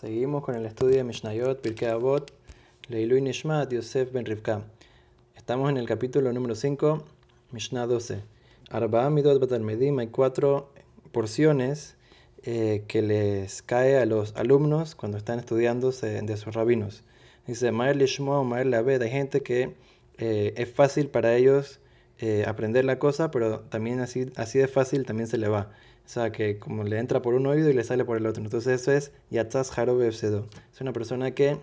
Seguimos con el estudio de Mishnayot, Pirkei Avot, Leilui Nishmat, Yosef Ben Rivka. Estamos en el capítulo número 5, Mishnah 12. Arba'a Midot Batalmedim, hay cuatro porciones eh, que les cae a los alumnos cuando están estudiando de sus rabinos. Dice, Maer Lishmo, Maer Labed, hay gente que eh, es fácil para ellos eh, aprender la cosa, pero también así, así de fácil también se le va. O sea, que como le entra por un oído y le sale por el otro. Entonces eso es Yatzaz Harobe Es una persona que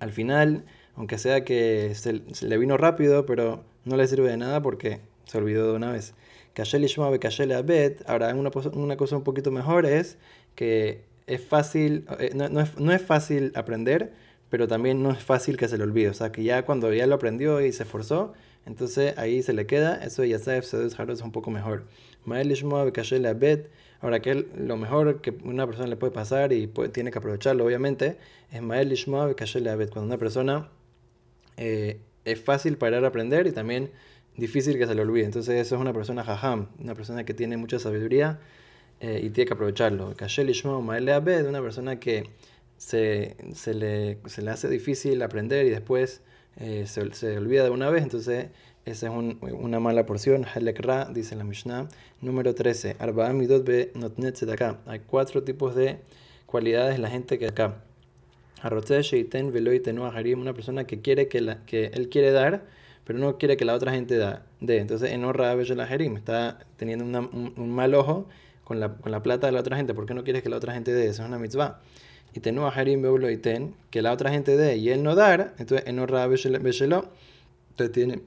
al final, aunque sea que se, le vino rápido, pero no le sirve de nada porque se olvidó de una vez. Ahora, una, una cosa un poquito mejor es que es fácil, eh, no, es, no es fácil aprender, pero también no es fácil que se le olvide. O sea, que ya cuando ya lo aprendió y se esforzó, entonces ahí se le queda. Eso ya sabe, es un poco mejor. Ahora, que lo mejor que una persona le puede pasar y tiene que aprovecharlo, obviamente, es Cuando una persona eh, es fácil para aprender y también difícil que se le olvide. Entonces, eso es una persona jajam, una persona que tiene mucha sabiduría eh, y tiene que aprovecharlo. Una persona que se, se, le, se le hace difícil aprender y después eh, se, se olvida de una vez. Entonces, esa es un, una mala porción. Halekra, dice la Mishnah. Número 13. Arba'a midot be notnet acá. Hay cuatro tipos de cualidades la gente que acá. Sheiten Veloy Harim. Una persona que quiere que, él quiere dar, pero no quiere que la otra gente da, dé. Entonces, en Orra Harim está teniendo un, mal ojo con la, con la plata de la otra gente. ¿Por qué no quiere que la otra gente dé? Eso es una mitzvah. Y Tenu Harim Ten, que la otra gente dé y él no dar. Entonces, en Orra Beshelo, entonces tiene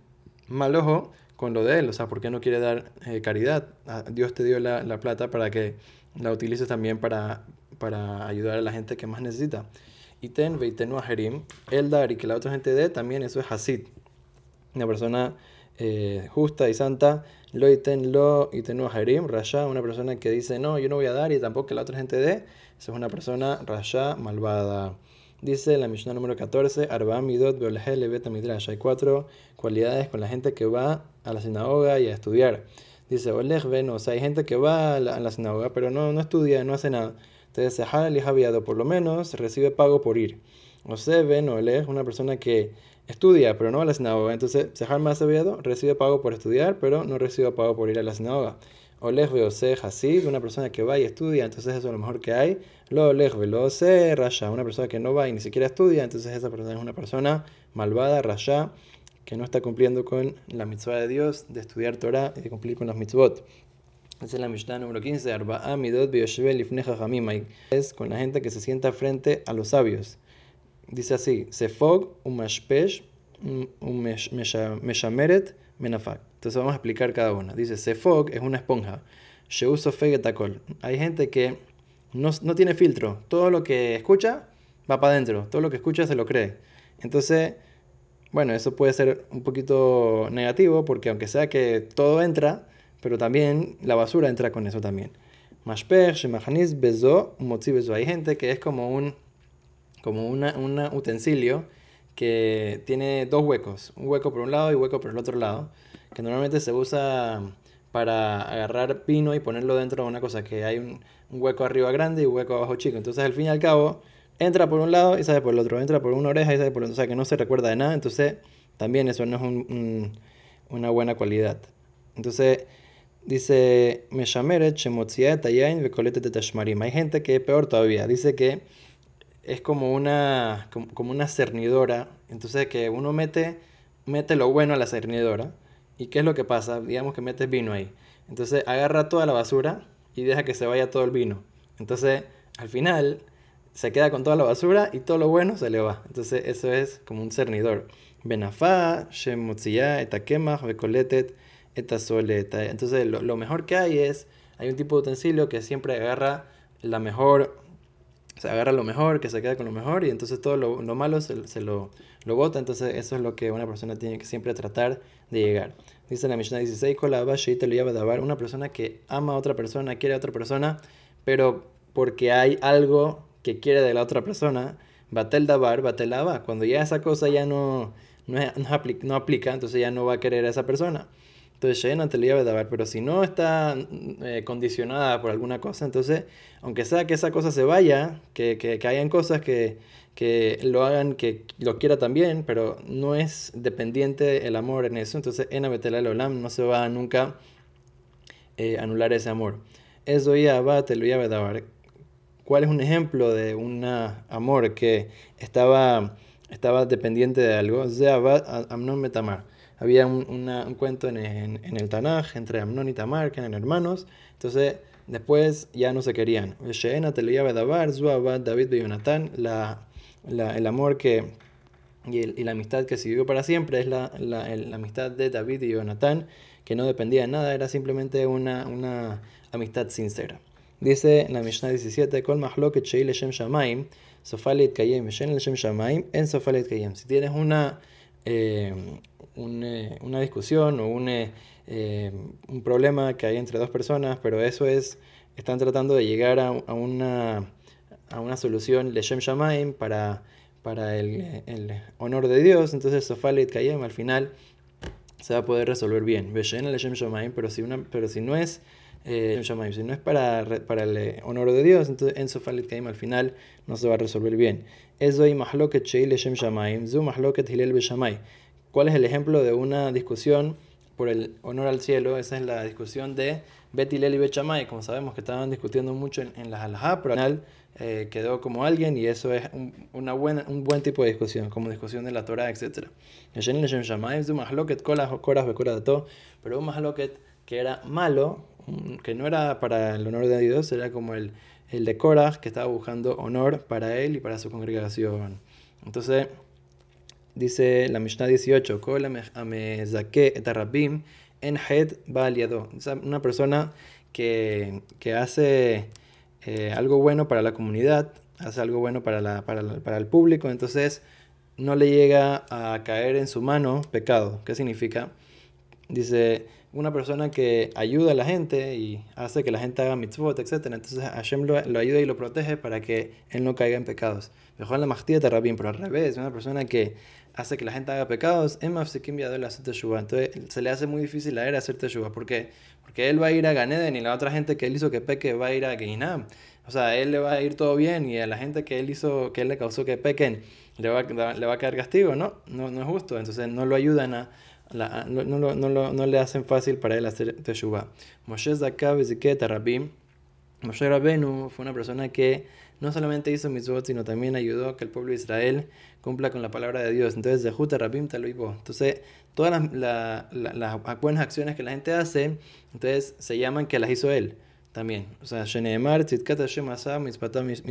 mal ojo con lo de él, o sea, ¿por qué no quiere dar eh, caridad? Ah, Dios te dio la, la, plata para que la utilices también para, para ayudar a la gente que más necesita. Y ten veitenu ajerim, el dar y que la otra gente dé, también eso es hasid. Una persona eh, justa y santa, lo iten lo itenu ajerim, rasha, una persona que dice, no, yo no voy a dar y tampoco que la otra gente dé, eso es una persona rasha, malvada. Dice la Mishnah número 14, Arba Midot Midrash. Hay cuatro cualidades con la gente que va a la sinagoga y a estudiar. Dice, Olech ven, o hay gente que va a la, sinagoga, pero no, no estudia, no hace nada. Entonces, Sahal y Javiado, por lo menos, recibe pago por ir. O sea, ven, Olech, una persona que estudia, pero no va a la sinagoga. Entonces, Sahal más Javiado recibe pago por estudiar, pero no recibe pago por ir a la sinagoga. Olej Veose Hasid, una persona que va y estudia, entonces eso es lo mejor que hay. Lo Olej Veose Rasha, una persona que no va y ni siquiera estudia, entonces esa persona es una persona malvada, Rasha, que no está cumpliendo con la mitzvah de Dios de estudiar Torah y de cumplir con los mitzvot. Esa es la Mishnah número 15, Arba'a Midot Es con la gente que se sienta frente a los sabios. Dice así, Sefog, un mashpesh, un meshameret, menafak. Entonces vamos a explicar cada una. Dice, Sefog es una esponja. Sheuso fegetakol. Hay gente que no, no, tiene filtro. Todo lo que escucha va para adentro. Todo lo que escucha se lo cree. Entonces, bueno, eso puede ser un poquito negativo porque aunque sea que todo entra, pero también la basura entra con eso también. Mashper, Shemahanis, Bezo, Motzi Bezo. Hay gente que es como un, como una, un utensilio que tiene dos huecos. Un hueco por un lado y un hueco por el otro lado que normalmente se usa para agarrar pino y ponerlo dentro de una cosa, que hay un, hueco arriba grande y un hueco abajo chico. Entonces al fin y al cabo entra por un lado y sale por el otro, entra por una oreja y sale por el otro, o sea que no se recuerda de nada, entonces también eso no es una buena cualidad. Entonces dice, Hay gente que es peor todavía, dice que es como una, como, una cernidora, entonces que uno mete, mete lo bueno a la cernidora ¿Y qué es lo que pasa? Digamos que metes vino ahí. Entonces agarra toda la basura y deja que se vaya todo el vino. Entonces al final se queda con toda la basura y todo lo bueno se le va. Entonces eso es como un cernidor. Benafá, Shemutziyah, Etakemach, Bekoletet, Etasoleta. Entonces lo, lo mejor que hay es, hay un tipo de utensilio que siempre agarra la mejor se agarra lo mejor, que se queda con lo mejor y entonces todo lo, lo malo se, se, lo, lo bota. Entonces eso es lo que una persona tiene que siempre tratar de llegar. Dice la Mishnah 16, una persona que ama a otra persona, quiere a otra persona, pero porque hay algo que quiere de la otra persona, batel dabar, batel Cuando ya esa cosa ya no, no, no, aplica, no aplica, entonces ya no va a querer a esa persona. Entonces, Shena te lo dar, pero si no está eh, condicionada por alguna cosa, entonces, aunque sea que esa cosa se vaya, que, que, que hayan cosas que, que lo hagan, que lo quiera también, pero no es dependiente el amor en eso, entonces en el Olam no se va a nunca eh, anular ese amor. Eso ya va, te lo iba a dar. ¿Cuál es un ejemplo de un amor que estaba, estaba dependiente de algo? Amnon Metamar. Había un, un cuento en, en, el Tanaj entre Amnon y Tamar, que eran hermanos. Entonces, después ya no se querían. David y Jonathan, la el amor que, y, la amistad que siguió para siempre es la, la, amistad de David y Jonathan, que no dependía de nada, era simplemente una, una amistad sincera. Dice la Mishnah 17, Kol Shem Shamaim, Sofalit Kayem, Shem Shamaim, en Sofalit Kayem. Si tienes una, eh, eh, una discusión o un, eh, un problema que hay entre dos personas, pero eso es, están tratando de llegar a, a una a una solución Leshem Shamaim para, para el, el, honor de Dios, entonces Sofalit Kayem al final se va a poder resolver bien. Leshem Shamaim, pero si, una, pero si no es eh, si no es para, para el eh, honor de Dios, entonces en Sofalit Kayem al final no se va a resolver bien. Eso y Mahloket Shei Leshem Shamaim, Zu Mahloket Hilel Beshamay. ¿Cuál es el ejemplo de una discusión por el honor al cielo? Esa es la discusión de Bet y Bechamay. Como sabemos que estaban discutiendo mucho en, en las alajá, pero al final eh, quedó como alguien y eso es un, una buena, un buen tipo de discusión, como discusión de la Torah, etc. Pero un mahloket que era malo, que no era para el honor de Dios, era como el, el de Korah, que estaba buscando honor para él y para su congregación. Entonces, dice la Mishnah 18, en Una persona que, que hace eh, algo bueno para la comunidad, hace algo bueno para, la, para, para, el público, entonces no le llega a caer en su mano pecado. ¿Qué significa? Dice, una persona que ayuda a la gente y hace que la gente haga mitzvot, etc. Entonces Hashem lo, lo ayuda y lo protege para que él no caiga en pecados. Mejor la mastilla te rabín, pero al revés, una persona que hace que la gente haga pecados, entonces se le hace muy difícil a él hacer teshuva. ¿Por qué? Porque él va a ir a Ganeden y la otra gente que él hizo que peque va a ir a Geinam. O sea, él le va a ir todo bien y a la gente que él hizo, que él le causó que pequen, le va, le va a caer castigo, ¿no? ¿no? No es justo. Entonces no lo ayudan a, no, no, no, no, le hacen fácil para él hacer teshuva. Moshe Zakab Rabim. Moshe Rabenu fue una persona que no solamente hizo mitzvot, sino también ayudó a que el pueblo de Israel cumpla con la palabra de Dios. Entonces, de Juta Rabim Taloibo. Entonces, todas las, las, buenas acciones que la gente hace, entonces se llaman que las hizo él también. O sea, Tzitkat Hashem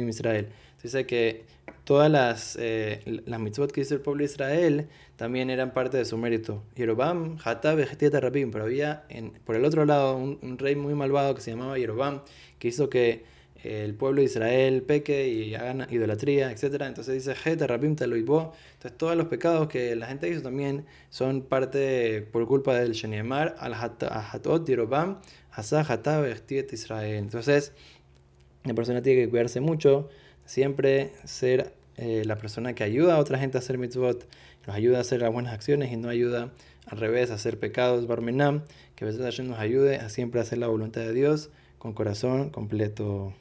Israel. Dice que todas las, eh, las mitzvot que hizo el pueblo de Israel también eran parte de su mérito. Yerobam, Hatab, Rabim. Pero había en, por el otro lado un, un, rey muy malvado que se llamaba Yerobam, que hizo que el pueblo de Israel peque y hagan idolatría, etc. Entonces dice, Entonces todos los pecados que la gente hizo también son parte por culpa del Sheniemar, al Hatot, Hatav, Israel. Entonces la persona tiene que cuidarse mucho, siempre ser eh, la persona que ayuda a otra gente a hacer mitzvot, nos ayuda a hacer las buenas acciones y no ayuda al revés a hacer pecados, barmenam, que a veces nos ayude a siempre hacer la voluntad de Dios con corazón completo.